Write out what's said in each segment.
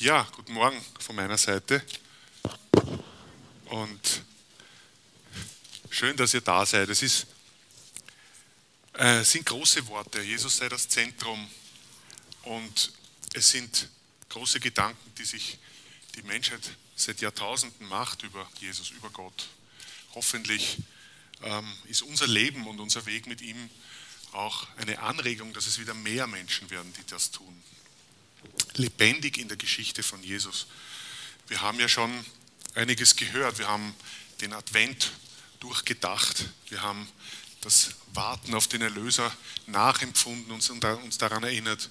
Ja, guten Morgen von meiner Seite. Und schön, dass ihr da seid. Es ist, äh, sind große Worte. Jesus sei das Zentrum. Und es sind große Gedanken, die sich die Menschheit seit Jahrtausenden macht über Jesus, über Gott. Hoffentlich ähm, ist unser Leben und unser Weg mit ihm auch eine Anregung, dass es wieder mehr Menschen werden, die das tun. Lebendig in der Geschichte von Jesus. Wir haben ja schon einiges gehört. Wir haben den Advent durchgedacht. Wir haben das Warten auf den Erlöser nachempfunden und uns daran erinnert,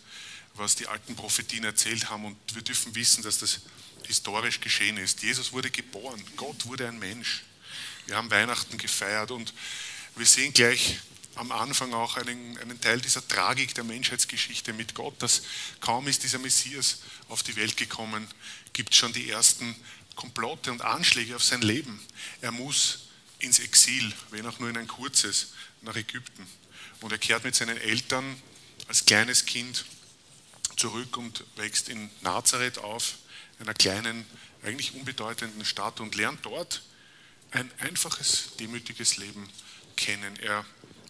was die alten Prophetien erzählt haben. Und wir dürfen wissen, dass das historisch geschehen ist. Jesus wurde geboren, Gott wurde ein Mensch. Wir haben Weihnachten gefeiert und wir sehen gleich am Anfang auch einen, einen, Teil dieser Tragik der Menschheitsgeschichte mit Gott, dass kaum ist dieser Messias auf die Welt gekommen, gibt schon die ersten Komplotte und Anschläge auf sein Leben. Er muss ins Exil, wenn auch nur in ein kurzes, nach Ägypten. Und er kehrt mit seinen Eltern als kleines Kind zurück und wächst in Nazareth auf, einer kleinen, eigentlich unbedeutenden Stadt und lernt dort ein einfaches, demütiges Leben kennen. Er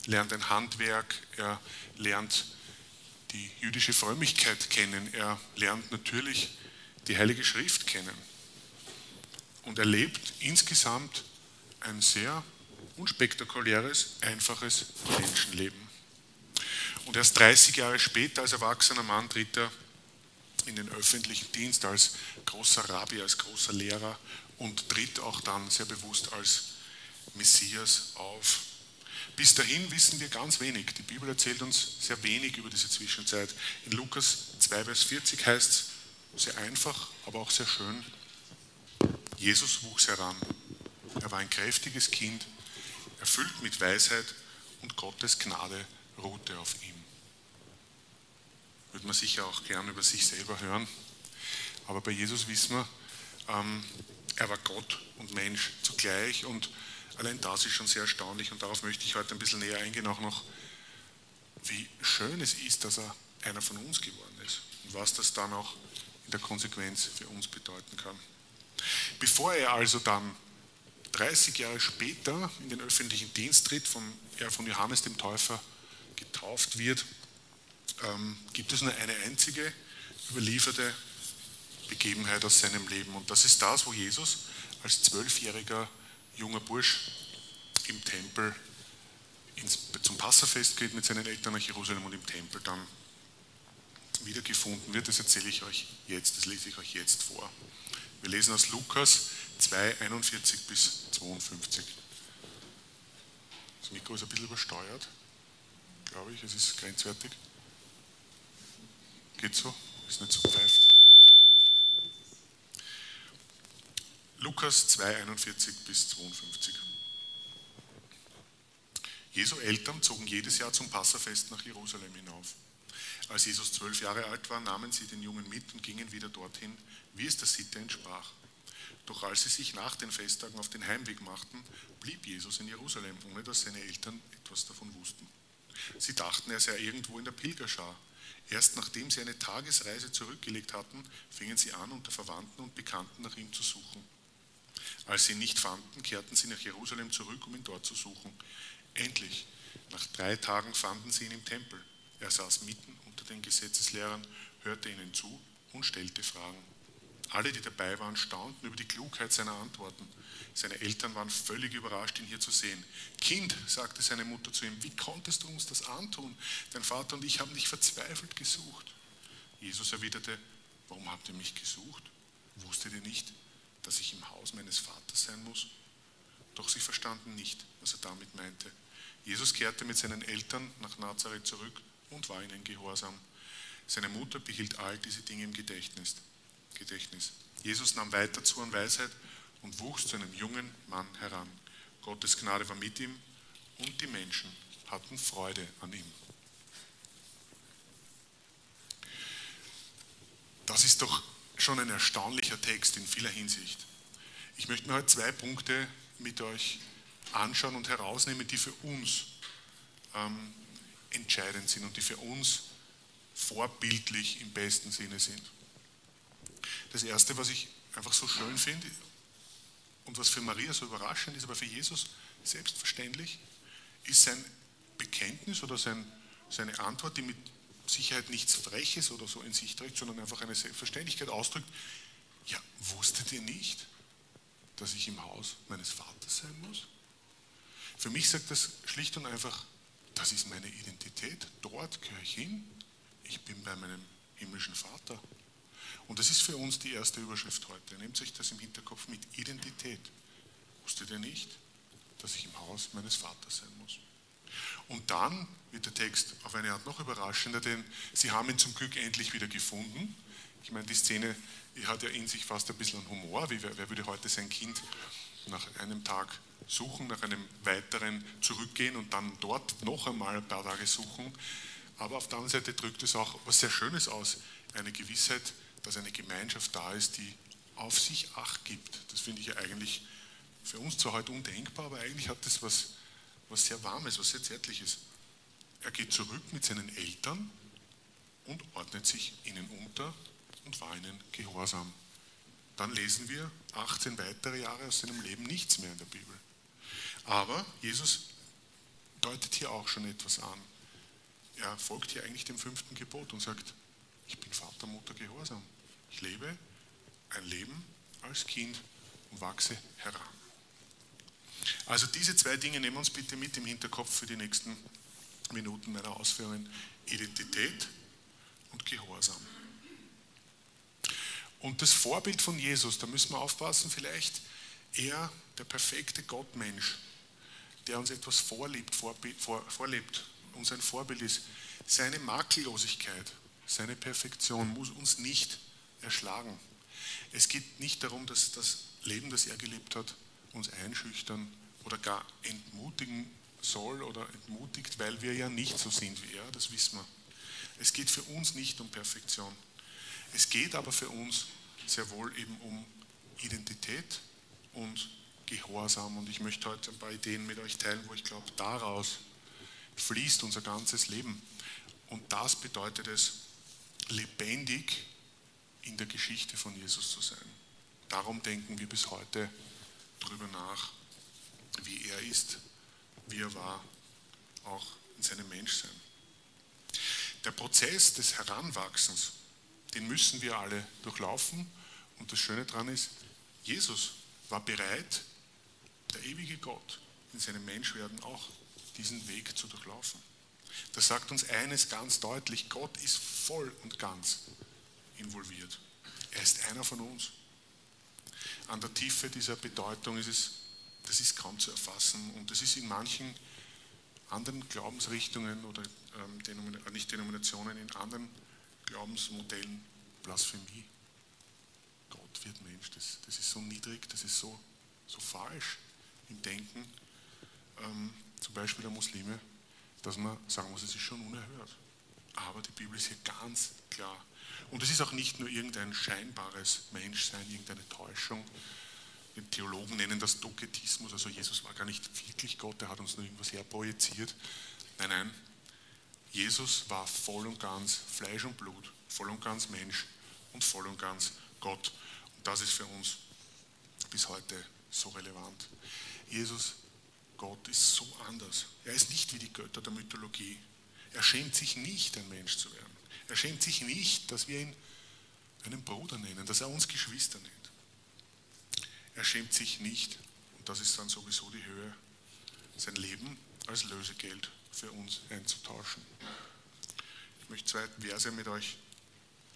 lernt ein Handwerk, er lernt die jüdische Frömmigkeit kennen, er lernt natürlich die Heilige Schrift kennen und er lebt insgesamt ein sehr unspektakuläres, einfaches Menschenleben. Und erst 30 Jahre später, als erwachsener Mann, tritt er in den öffentlichen Dienst als großer Rabbi, als großer Lehrer und tritt auch dann sehr bewusst als Messias auf. Bis dahin wissen wir ganz wenig. Die Bibel erzählt uns sehr wenig über diese Zwischenzeit. In Lukas 2, Vers 40 heißt es sehr einfach, aber auch sehr schön. Jesus wuchs heran. Er war ein kräftiges Kind, erfüllt mit Weisheit und Gottes Gnade ruhte auf ihm. Würde man sicher auch gern über sich selber hören. Aber bei Jesus wissen wir, ähm, er war Gott und Mensch zugleich und Allein das ist schon sehr erstaunlich und darauf möchte ich heute ein bisschen näher eingehen, auch noch, wie schön es ist, dass er einer von uns geworden ist und was das dann auch in der Konsequenz für uns bedeuten kann. Bevor er also dann 30 Jahre später in den öffentlichen Dienst tritt, von, er von Johannes dem Täufer getauft wird, ähm, gibt es nur eine einzige überlieferte Begebenheit aus seinem Leben. Und das ist das, wo Jesus als Zwölfjähriger junger Bursch im Tempel ins, zum Passafest geht mit seinen Eltern nach Jerusalem und im Tempel dann wiedergefunden wird. Das erzähle ich euch jetzt, das lese ich euch jetzt vor. Wir lesen aus Lukas 2, 41 bis 52. Das Mikro ist ein bisschen übersteuert, glaube ich, es ist grenzwertig. Geht so? Ist nicht so pfeift. Lukas 2, 41 bis 52. Jesu Eltern zogen jedes Jahr zum Passafest nach Jerusalem hinauf. Als Jesus zwölf Jahre alt war, nahmen sie den Jungen mit und gingen wieder dorthin, wie es der Sitte entsprach. Doch als sie sich nach den Festtagen auf den Heimweg machten, blieb Jesus in Jerusalem, ohne dass seine Eltern etwas davon wussten. Sie dachten, er sei irgendwo in der Pilgerschar. Erst nachdem sie eine Tagesreise zurückgelegt hatten, fingen sie an, unter Verwandten und Bekannten nach ihm zu suchen. Als sie ihn nicht fanden, kehrten sie nach Jerusalem zurück, um ihn dort zu suchen. Endlich, nach drei Tagen fanden sie ihn im Tempel. Er saß mitten unter den Gesetzeslehrern, hörte ihnen zu und stellte Fragen. Alle, die dabei waren, staunten über die Klugheit seiner Antworten. Seine Eltern waren völlig überrascht, ihn hier zu sehen. Kind, sagte seine Mutter zu ihm, wie konntest du uns das antun? Dein Vater und ich haben dich verzweifelt gesucht. Jesus erwiderte, warum habt ihr mich gesucht? Wusstet ihr nicht, dass ich im Haus meines Vaters sein muss? Doch sie verstanden nicht, was er damit meinte. Jesus kehrte mit seinen Eltern nach Nazareth zurück und war ihnen gehorsam. Seine Mutter behielt all diese Dinge im Gedächtnis. Gedächtnis. Jesus nahm weiter zu an Weisheit und wuchs zu einem jungen Mann heran. Gottes Gnade war mit ihm und die Menschen hatten Freude an ihm. Das ist doch schon ein erstaunlicher Text in vieler Hinsicht. Ich möchte mir heute zwei Punkte mit euch anschauen und herausnehmen, die für uns ähm, entscheidend sind und die für uns vorbildlich im besten Sinne sind. das Erste, was ich einfach so schön finde und was für Maria so überraschend ist, aber für Jesus selbstverständlich, ist sein Bekenntnis oder sein, seine Antwort, die mit Sicherheit nichts Freches oder so in sich trägt, sondern einfach eine Selbstverständlichkeit ausdrückt. Ja, wusstet ihr nicht, dass ich im Haus meines Vaters sein muss? Für mich sagt das schlicht und einfach, das ist meine Identität, dort gehöre ich hin, ich bin bei meinem himmlischen Vater. Und das ist für uns die erste Überschrift heute. Nehmt euch das im Hinterkopf mit Identität. Wusstet ihr nicht, dass ich im Haus meines Vaters sein muss? Und dann wird der Text auf eine Art noch überraschender, denn sie haben ihn zum Glück endlich wieder gefunden. Ich meine, die Szene hat ja in sich fast ein bisschen Humor. Wie, wer würde heute sein Kind nach einem Tag suchen, nach einem weiteren zurückgehen und dann dort noch einmal ein paar Tage suchen? Aber auf der anderen Seite drückt es auch was sehr Schönes aus, eine Gewissheit, dass eine Gemeinschaft da ist, die auf sich Acht gibt. Das finde ich ja eigentlich für uns zwar heute undenkbar, aber eigentlich hat das was, was sehr Warmes, was sehr Zärtliches. Er geht zurück mit seinen Eltern und ordnet sich ihnen unter und war ihnen gehorsam. Dann lesen wir 18 weitere Jahre aus seinem Leben nichts mehr in der Bibel. Aber Jesus deutet hier auch schon etwas an. Er folgt hier eigentlich dem fünften Gebot und sagt, ich bin Vater, Mutter, Gehorsam. Ich lebe ein Leben als Kind und wachse heran. Also diese zwei Dinge nehmen wir uns bitte mit im Hinterkopf für die nächsten Minuten meiner Ausführungen. Identität und Gehorsam. Und das Vorbild von Jesus, da müssen wir aufpassen, vielleicht er, der perfekte Gottmensch, der uns etwas vorlebt, vorlebt, uns ein Vorbild ist, seine Makellosigkeit, seine Perfektion muss uns nicht erschlagen. Es geht nicht darum, dass das Leben, das er gelebt hat, uns einschüchtern oder gar entmutigen soll oder entmutigt, weil wir ja nicht so sind wie er, das wissen wir. Es geht für uns nicht um Perfektion. Es geht aber für uns sehr wohl eben um Identität und Gehorsam. Und ich möchte heute ein paar Ideen mit euch teilen, wo ich glaube, daraus fließt unser ganzes Leben. Und das bedeutet es, lebendig in der Geschichte von Jesus zu sein. Darum denken wir bis heute darüber nach, wie er ist, wie er war, auch in seinem Menschsein. Der Prozess des Heranwachsens, den müssen wir alle durchlaufen. Und das Schöne daran ist, Jesus war bereit, der ewige Gott in seinem Menschwerden auch diesen Weg zu durchlaufen. Das sagt uns eines ganz deutlich, Gott ist voll und ganz involviert. Er ist einer von uns. An der Tiefe dieser Bedeutung ist es, das ist kaum zu erfassen und das ist in manchen anderen Glaubensrichtungen oder ähm, Denomin äh, nicht Denominationen, in anderen Glaubensmodellen Blasphemie. Gott wird Mensch, das, das ist so niedrig, das ist so, so falsch im Denken, ähm, zum Beispiel der Muslime, dass man sagen muss, es ist schon unerhört. Aber die Bibel ist hier ganz klar. Und es ist auch nicht nur irgendein scheinbares Menschsein, irgendeine Täuschung. Theologen nennen das Doketismus, also Jesus war gar nicht wirklich Gott, er hat uns nur irgendwas herprojiziert. Nein, nein, Jesus war voll und ganz Fleisch und Blut, voll und ganz Mensch und voll und ganz Gott. Und das ist für uns bis heute so relevant. Jesus, Gott, ist so anders. Er ist nicht wie die Götter der Mythologie. Er schämt sich nicht, ein Mensch zu werden. Er schämt sich nicht, dass wir ihn einen Bruder nennen, dass er uns Geschwister nennt. Er schämt sich nicht, und das ist dann sowieso die Höhe, sein Leben als Lösegeld für uns einzutauschen. Ich möchte zwei Verse mit euch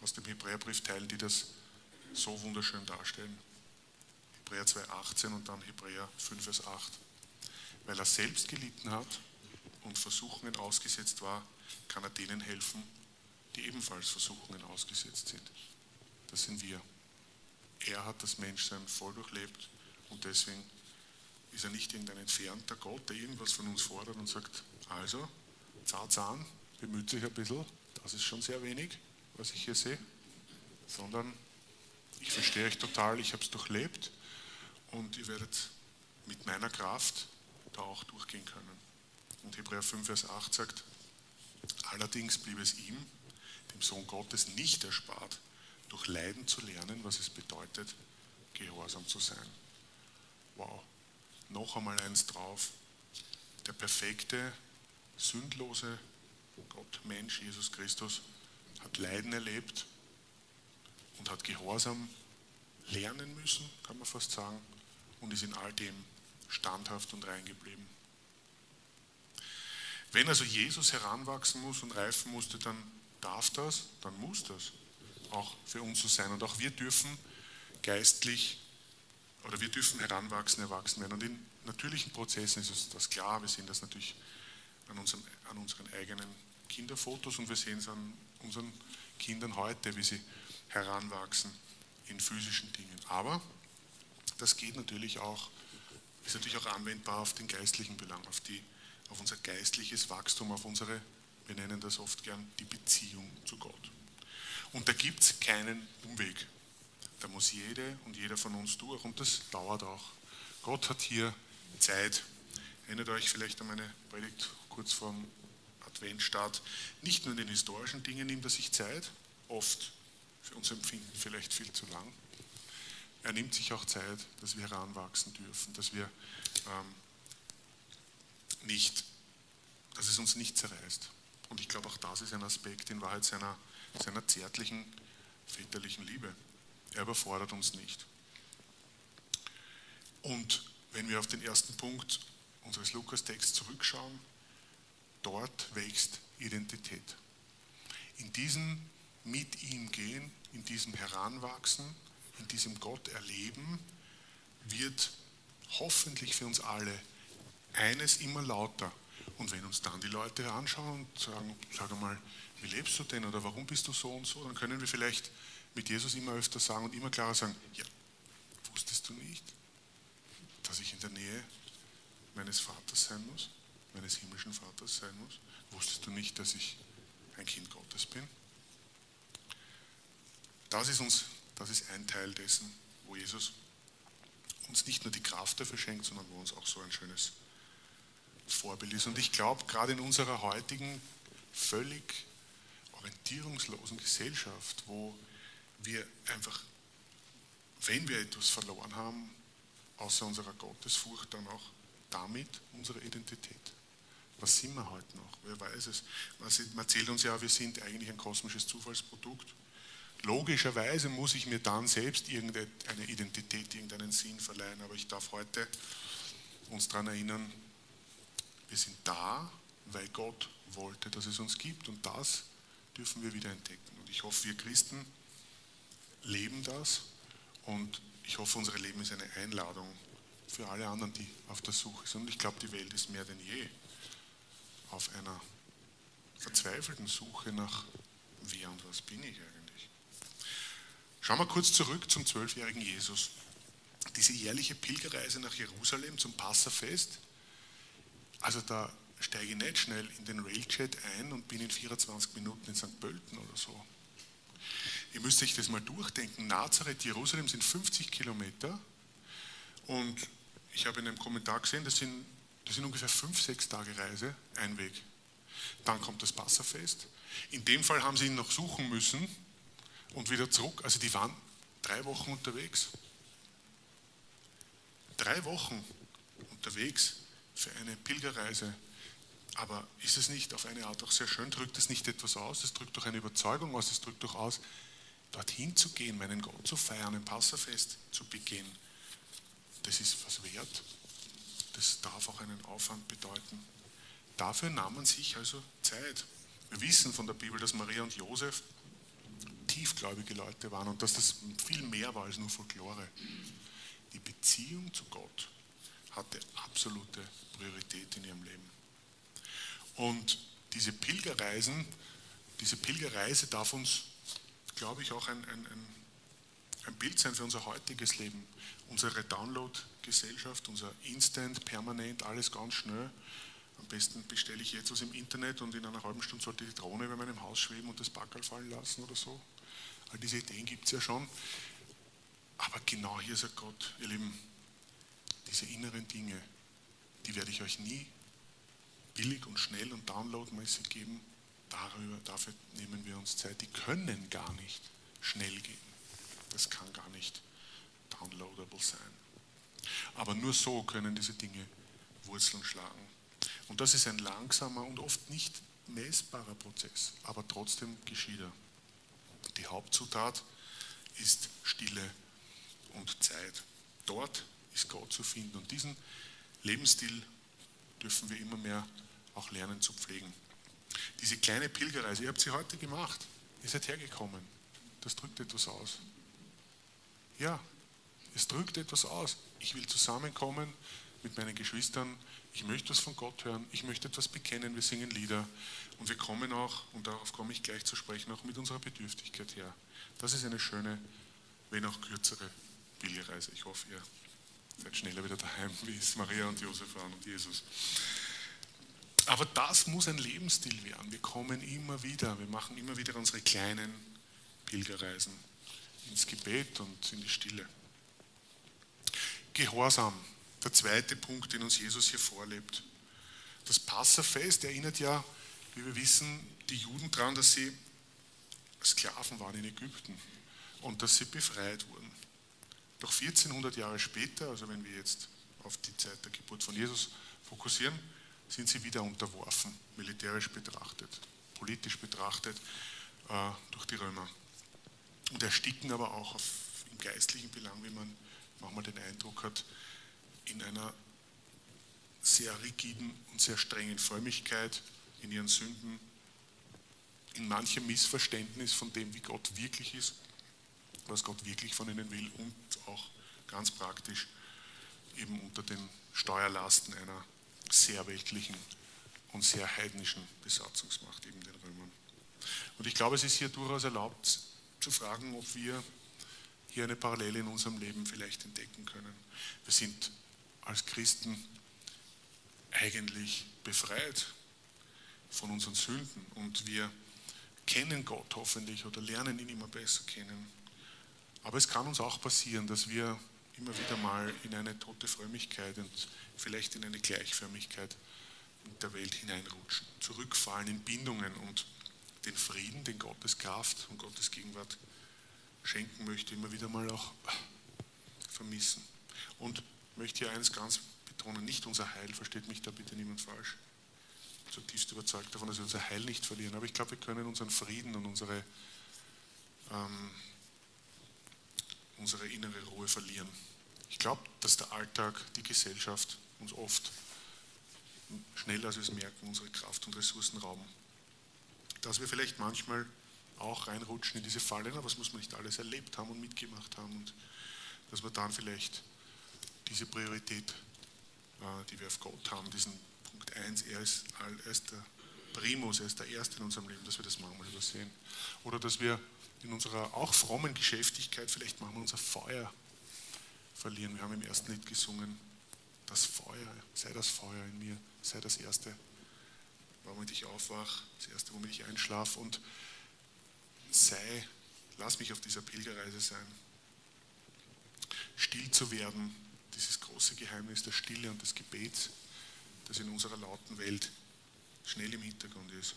aus dem Hebräerbrief teilen, die das so wunderschön darstellen. Hebräer 2,18 und dann Hebräer 5, Vers 8. Weil er selbst gelitten hat und Versuchungen ausgesetzt war, kann er denen helfen, die ebenfalls Versuchungen ausgesetzt sind. Das sind wir. Er hat das Menschsein voll durchlebt und deswegen ist er nicht irgendein entfernter Gott, der irgendwas von uns fordert und sagt, also, zart an, bemüht sich ein bisschen, das ist schon sehr wenig, was ich hier sehe, sondern ich verstehe euch total, ich habe es durchlebt und ihr werdet mit meiner Kraft da auch durchgehen können. Und Hebräer 5, Vers 8 sagt, allerdings blieb es ihm, dem Sohn Gottes, nicht erspart, durch Leiden zu lernen, was es bedeutet, gehorsam zu sein. Wow, noch einmal eins drauf. Der perfekte, sündlose Gott, Mensch, Jesus Christus, hat Leiden erlebt und hat Gehorsam lernen müssen, kann man fast sagen, und ist in all dem standhaft und rein geblieben. Wenn also Jesus heranwachsen muss und reifen musste, dann darf das, dann muss das auch für uns so sein. Und auch wir dürfen geistlich oder wir dürfen heranwachsen, erwachsen werden. Und in natürlichen Prozessen ist uns das klar. Wir sehen das natürlich an, unserem, an unseren eigenen Kinderfotos und wir sehen es an unseren Kindern heute, wie sie heranwachsen in physischen Dingen. Aber das geht natürlich auch, ist natürlich auch anwendbar auf den geistlichen Belang, auf, die, auf unser geistliches Wachstum, auf unsere, wir nennen das oft gern, die Beziehung zu Gott. Und da gibt es keinen Umweg. Da muss jede und jeder von uns durch und das dauert auch. Gott hat hier Zeit. Erinnert euch vielleicht an meine Predigt kurz vor dem Adventstart. Nicht nur in den historischen Dingen nimmt er sich Zeit, oft für unser Empfinden vielleicht viel zu lang. Er nimmt sich auch Zeit, dass wir heranwachsen dürfen, dass wir ähm, nicht, dass es uns nicht zerreißt. Und ich glaube, auch das ist ein Aspekt in Wahrheit seiner, seiner zärtlichen, väterlichen Liebe. Er überfordert uns nicht. Und wenn wir auf den ersten Punkt unseres Lukas-Texts zurückschauen, dort wächst Identität. In diesem mit ihm gehen, in diesem Heranwachsen, in diesem Gott erleben, wird hoffentlich für uns alle eines immer lauter. Und wenn uns dann die Leute anschauen und sagen, sag mal, wie lebst du denn oder warum bist du so und so, dann können wir vielleicht mit Jesus immer öfter sagen und immer klarer sagen, ja, wusstest du nicht, dass ich in der Nähe meines Vaters sein muss, meines himmlischen Vaters sein muss? Wusstest du nicht, dass ich ein Kind Gottes bin? Das ist, uns, das ist ein Teil dessen, wo Jesus uns nicht nur die Kraft dafür schenkt, sondern wo uns auch so ein schönes Vorbild ist. Und ich glaube, gerade in unserer heutigen völlig orientierungslosen Gesellschaft, wo wir einfach, wenn wir etwas verloren haben, außer unserer Gottesfurcht, dann auch damit unsere Identität. Was sind wir heute noch? Wer weiß es? Man erzählt uns ja, wir sind eigentlich ein kosmisches Zufallsprodukt. Logischerweise muss ich mir dann selbst irgendeine Identität, irgendeinen Sinn verleihen, aber ich darf heute uns daran erinnern, wir sind da, weil Gott wollte, dass es uns gibt und das dürfen wir wieder entdecken. Und ich hoffe, wir Christen leben das und ich hoffe, unser Leben ist eine Einladung für alle anderen, die auf der Suche sind. Und ich glaube, die Welt ist mehr denn je auf einer verzweifelten Suche nach wer und was bin ich eigentlich. Schauen wir kurz zurück zum zwölfjährigen Jesus. Diese jährliche Pilgerreise nach Jerusalem zum Passafest, also da steige ich nicht schnell in den Railjet ein und bin in 24 Minuten in St. Pölten oder so. Ihr müsst euch das mal durchdenken. Nazareth, Jerusalem sind 50 Kilometer und ich habe in einem Kommentar gesehen, das sind, das sind ungefähr fünf, sechs Tage Reise, ein Weg. Dann kommt das Passafest. In dem Fall haben sie ihn noch suchen müssen und wieder zurück. Also die waren drei Wochen unterwegs. Drei Wochen unterwegs für eine Pilgerreise. Aber ist es nicht auf eine Art auch sehr schön? Drückt es nicht etwas aus? Es drückt doch eine Überzeugung aus. Es drückt doch aus, dorthin zu gehen, meinen Gott zu feiern, ein Passafest zu begehen, das ist was wert. Das darf auch einen Aufwand bedeuten. Dafür nahm man sich also Zeit. Wir wissen von der Bibel, dass Maria und Josef tiefgläubige Leute waren und dass das viel mehr war als nur Folklore. Die Beziehung zu Gott hatte absolute Priorität in ihrem Leben. Und diese Pilgerreisen, diese Pilgerreise darf uns glaube ich, auch ein, ein, ein, Bild sein für unser heutiges Leben. Unsere Download-Gesellschaft, unser Instant, permanent, alles ganz schnell. Am besten bestelle ich jetzt was im Internet und in einer halben Stunde sollte die Drohne über meinem Haus schweben und das Backerl fallen lassen oder so. All diese Ideen gibt es ja schon. Aber genau hier sagt Gott, ihr Lieben, diese inneren Dinge, die werde ich euch nie billig und schnell und downloadmäßig geben, darüber, dafür nehmen wir uns Zeit. Die können gar nicht schnell gehen. Das kann gar nicht downloadable sein. Aber nur so können diese Dinge Wurzeln schlagen. Und das ist ein langsamer und oft nicht messbarer Prozess, aber trotzdem geschieht er. Die Hauptzutat ist Stille und Zeit. Dort ist Gott zu finden. Und diesen Lebensstil dürfen wir immer mehr auch lernen zu pflegen. Diese kleine Pilgerreise, ihr habt sie heute gemacht. Ihr seid hergekommen. Das drückt etwas aus. Ja, es drückt etwas aus. Ich will zusammenkommen mit meinen Geschwistern. Ich möchte was von Gott hören. Ich möchte etwas bekennen. Wir singen Lieder. Und wir kommen auch, und darauf komme ich gleich zu sprechen, auch mit unserer Bedürftigkeit her. Das ist eine schöne, wenn auch kürzere Pilgerreise. Ich hoffe, ihr seid schneller wieder daheim, wie es Maria und Josef waren und Jesus. Aber das muss ein Lebensstil werden. Wir kommen immer wieder, wir machen immer wieder unsere kleinen Pilgerreisen ins Gebet und in die Stille. Gehorsam, der zweite Punkt, den uns Jesus hier vorlebt. Das Passafest erinnert ja, wie wir wissen, die Juden daran, dass sie Sklaven waren in Ägypten und dass sie befreit wurden. Doch 1400 Jahre später, also wenn wir jetzt auf die Zeit der Geburt von Jesus fokussieren, sind sie wieder unterworfen, militärisch betrachtet, politisch betrachtet äh, durch die Römer. Und ersticken aber auch auf, im geistlichen Belang, wie man manchmal den Eindruck hat, in einer sehr rigiden und sehr strengen Frömmigkeit, in ihren Sünden, in manchem Missverständnis von dem, wie Gott wirklich ist was Gott wirklich von ihnen will und auch ganz praktisch eben unter den Steuerlasten einer sehr weltlichen und sehr heidnischen Besatzungsmacht, eben den Römern. Und ich glaube, es ist hier durchaus erlaubt zu fragen, ob wir hier eine Parallele in unserem Leben vielleicht entdecken können. Wir sind als Christen eigentlich befreit von unseren Sünden und wir kennen Gott hoffentlich oder lernen ihn immer besser kennen. Aber es kann uns auch passieren, dass wir immer wieder mal in eine tote Frömmigkeit und vielleicht in eine Gleichförmigkeit mit der Welt hineinrutschen, zurückfallen in Bindungen und den Frieden, den Gottes Kraft und Gottes Gegenwart schenken möchte, immer wieder mal auch vermissen. Und möchte hier eines ganz betonen, nicht unser Heil, versteht mich da bitte niemand falsch. Zutiefst überzeugt davon, dass wir unser Heil nicht verlieren, aber ich glaube, wir können unseren Frieden und unsere ähm, unsere innere Ruhe verlieren. Ich glaube, dass der Alltag, die Gesellschaft uns oft schneller als wir es merken, unsere Kraft und Ressourcen rauben. Dass wir vielleicht manchmal auch reinrutschen in diese Fallen, aber das muss man nicht alles erlebt haben und mitgemacht haben und dass wir dann vielleicht diese Priorität, äh, die wir auf Gott haben, diesen Punkt 1, er ist, er ist der Primus, er ist der Erste in unserem Leben, dass wir das manchmal übersehen. Oder dass wir in unserer auch frommen Geschäftigkeit vielleicht manchmal unser Feuer verlieren. Wir haben im ersten Lied gesungen, das Feuer, sei das Feuer in mir, sei das Erste, womit ich aufwache, das Erste, womit ich einschlafe und sei, lass mich auf dieser Pilgerreise sein. Still zu werden, dieses große Geheimnis der Stille und des Gebets, das in unserer lauten Welt schnell im Hintergrund ist.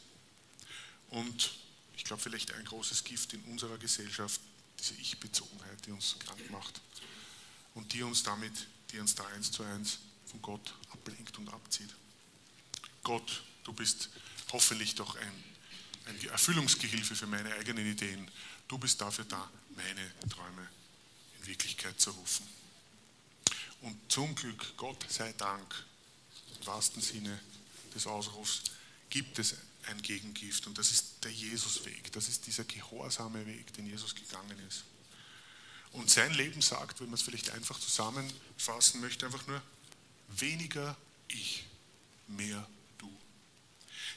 Und ich glaube, vielleicht ein großes Gift in unserer Gesellschaft, diese Ich-Bezogenheit, die uns krank macht und die uns damit, die uns da eins zu eins von Gott ablenkt und abzieht. Gott, du bist hoffentlich doch ein, ein Erfüllungsgehilfe für meine eigenen Ideen. Du bist dafür da, meine Träume in Wirklichkeit zu rufen. Und zum Glück, Gott sei Dank, im wahrsten Sinne des Ausrufs, gibt es ein Gegengift. Und das ist der Jesusweg. Das ist dieser gehorsame Weg, den Jesus gegangen ist. Und sein Leben sagt, wenn man es vielleicht einfach zusammenfassen möchte, einfach nur weniger ich, mehr du.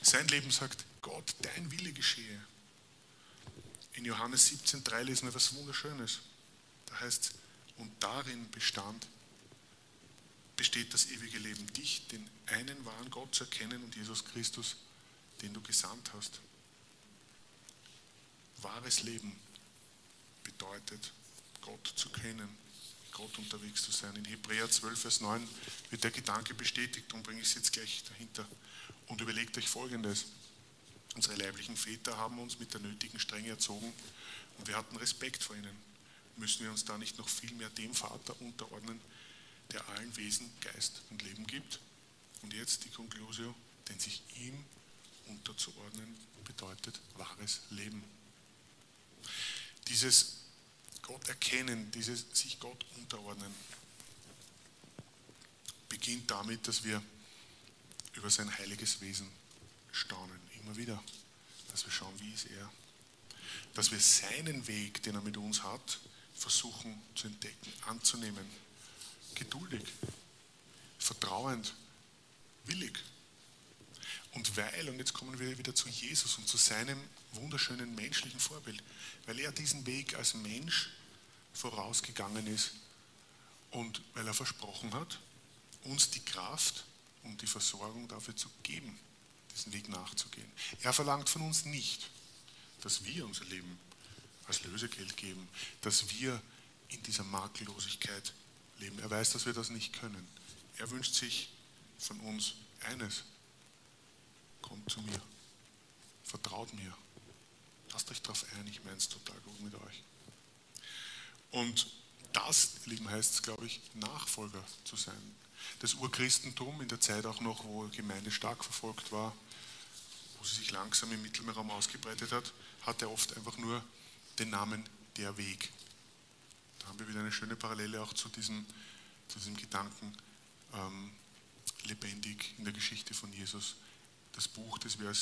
Sein Leben sagt, Gott, dein Wille geschehe. In Johannes 17,3 lesen wir etwas Wunderschönes. Da heißt und darin bestand, besteht das ewige Leben, dich, den einen wahren Gott zu erkennen und Jesus Christus, den du gesandt hast. Wahres Leben bedeutet, Gott zu kennen, Gott unterwegs zu sein. In Hebräer 12, Vers 9 wird der Gedanke bestätigt, darum bringe ich es jetzt gleich dahinter. Und überlegt euch Folgendes. Unsere leiblichen Väter haben uns mit der nötigen Strenge erzogen und wir hatten Respekt vor ihnen, müssen wir uns da nicht noch viel mehr dem Vater unterordnen, der allen Wesen Geist und Leben gibt? Und jetzt die Conclusio, denn sich ihm unterzuordnen bedeutet wahres Leben. Dieses Gott erkennen, dieses sich Gott unterordnen, beginnt damit, dass wir über sein heiliges Wesen staunen. Immer wieder. Dass wir schauen, wie ist er. Dass wir seinen Weg, den er mit uns hat, versuchen zu entdecken, anzunehmen. Geduldig, vertrauend, willig. Und weil, und jetzt kommen wir wieder zu Jesus und zu seinem wunderschönen menschlichen Vorbild, weil er diesen Weg als Mensch vorausgegangen ist und weil er versprochen hat, uns die Kraft und die Versorgung dafür zu geben, diesen Weg nachzugehen. Er verlangt von uns nicht, dass wir unser Leben als Lösegeld geben, dass wir in dieser Makellosigkeit leben. Er weiß, dass wir das nicht können. Er wünscht sich von uns eines. Kommt zu mir. Vertraut mir. Lasst euch darauf ein, ich meine es total gut mit euch. Und das, Lieben, heißt es, glaube ich, Nachfolger zu sein. Das Urchristentum in der Zeit auch noch, wo Gemeinde stark verfolgt war, wo sie sich langsam im Mittelmeerraum ausgebreitet hat, hatte oft einfach nur den Namen der Weg. Haben wir wieder eine schöne Parallele auch zu diesem, zu diesem Gedanken, ähm, lebendig in der Geschichte von Jesus. Das Buch, das wir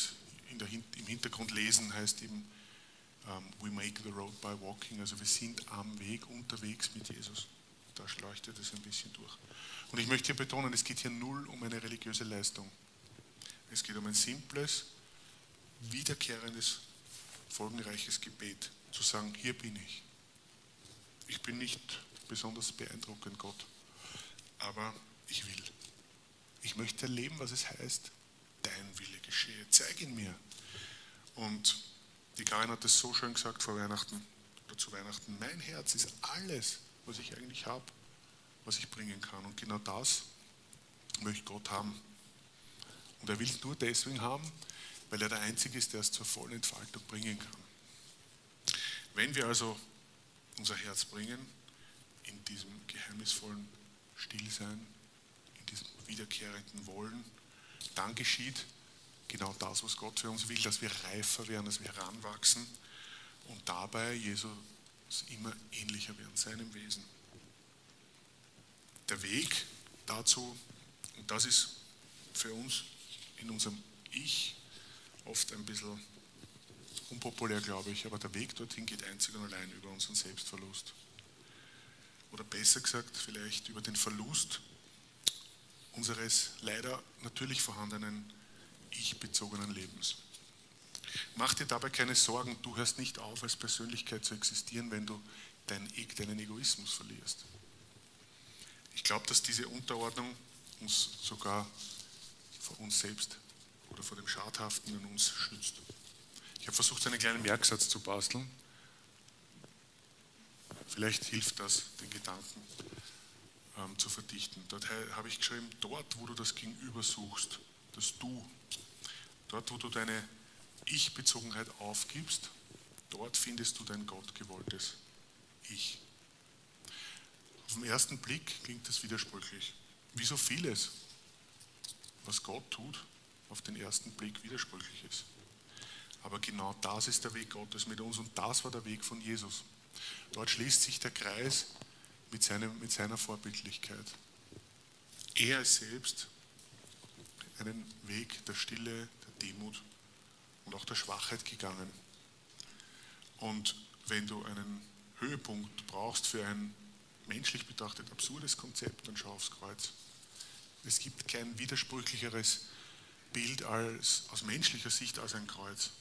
in der, im Hintergrund lesen, heißt eben ähm, We make the road by walking. Also wir sind am Weg, unterwegs mit Jesus. Da leuchtet es ein bisschen durch. Und ich möchte hier betonen, es geht hier null um eine religiöse Leistung. Es geht um ein simples, wiederkehrendes, folgenreiches Gebet. Zu sagen, hier bin ich. Ich bin nicht besonders beeindruckend, Gott, aber ich will. Ich möchte erleben, was es heißt, dein Wille geschehe. Zeig ihn mir. Und die Karin hat es so schön gesagt vor Weihnachten oder zu Weihnachten. Mein Herz ist alles, was ich eigentlich habe, was ich bringen kann. Und genau das möchte Gott haben. Und er will es nur deswegen haben, weil er der Einzige ist, der es zur vollen Entfaltung bringen kann. Wenn wir also unser Herz bringen, in diesem geheimnisvollen Stillsein, in diesem wiederkehrenden Wollen, dann geschieht genau das, was Gott für uns will, dass wir reifer werden, dass wir heranwachsen und dabei Jesus immer ähnlicher werden, seinem Wesen. Der Weg dazu, und das ist für uns in unserem Ich oft ein bisschen unpopulär, glaube ich, aber der Weg dorthin geht einzig und allein über unseren Selbstverlust. Oder besser gesagt, vielleicht über den Verlust unseres leider natürlich vorhandenen ich-bezogenen Lebens. Mach dir dabei keine Sorgen, du hörst nicht auf, als Persönlichkeit zu existieren, wenn du deinen, deinen Egoismus verlierst. Ich glaube, dass diese Unterordnung uns sogar vor uns selbst oder vor dem Schadhaften in uns schützt. Ich habe versucht, einen kleinen Merksatz zu basteln. Vielleicht hilft das, den Gedanken ähm, zu verdichten. Dort habe ich geschrieben, dort, wo du das Gegenüber suchst, das Du, Dort, wo du deine Ich-Bezogenheit aufgibst, dort findest du dein gottgewolltes Ich. Auf den ersten Blick klingt das widersprüchlich. Wie so vieles, was Gott tut, auf den ersten Blick widersprüchlich ist. Aber genau das ist der Weg Gottes mit uns und das war der Weg von Jesus. Dort schließt sich der Kreis mit, seinem, mit seiner Vorbildlichkeit. Er selbst einen Weg der Stille, Demut und auch der Schwachheit gegangen. Und wenn du einen Höhepunkt brauchst für ein menschlich betrachtet absurdes Konzept, dann schau aufs Kreuz. Es gibt kein widersprüchlicheres Bild als, aus menschlicher Sicht als ein Kreuz,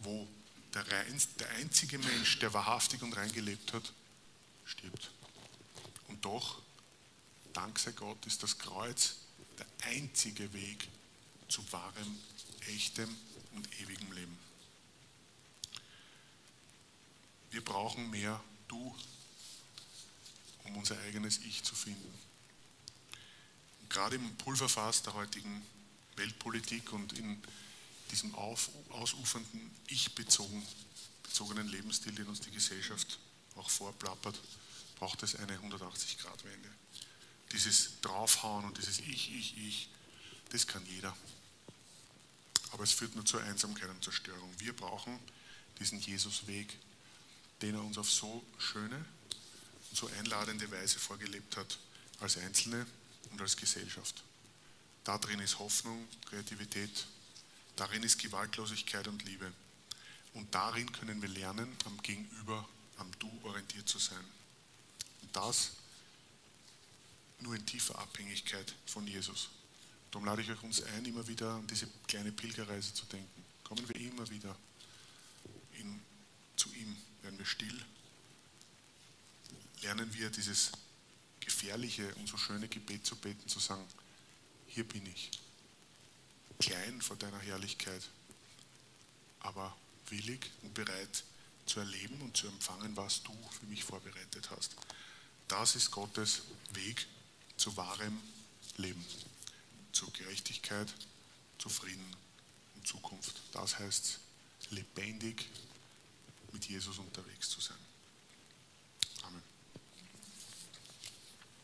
wo der, der einzige Mensch, der wahrhaftig und rein gelebt hat, stirbt. Und doch, dank sei Gott, ist das Kreuz der einzige Weg zu wahrem echtem und ewigem Leben. Wir brauchen mehr Du, um unser eigenes Ich zu finden. Und gerade im Pulverfass der heutigen Weltpolitik und in diesem auf, ausufernden Ich-bezogen gezogenen Lebensstil, den uns die Gesellschaft auch vorplappert, braucht es eine 180-Grad-Wende. Dieses Draufhauen und dieses Ich, Ich, Ich, das kann jeder. Aber es führt nur zur Einsamkeit und Zerstörung. Wir brauchen diesen Jesus-Weg, den er uns auf so schöne und so einladende Weise vorgelebt hat, als Einzelne und als Gesellschaft. Da drin ist Hoffnung, Kreativität, darin ist Gewaltlosigkeit und Liebe. Und darin können wir lernen, am Gegenüber, am Du orientiert zu sein. Und das nur in tiefer Abhängigkeit von Jesus. Darum lade ich euch uns ein, immer wieder an diese kleine Pilgerreise zu denken. Kommen wir immer wieder in, zu ihm, werden wir still, lernen wir dieses gefährliche und so schöne Gebet zu beten, zu sagen, hier bin ich, klein vor deiner Herrlichkeit, aber willig und bereit zu erleben und zu empfangen, was du für mich vorbereitet hast. Das ist Gottes Weg zu wahrem Leben, zu Gerechtigkeit, zu Frieden und Zukunft. Das heißt, lebendig mit Jesus unterwegs zu sein.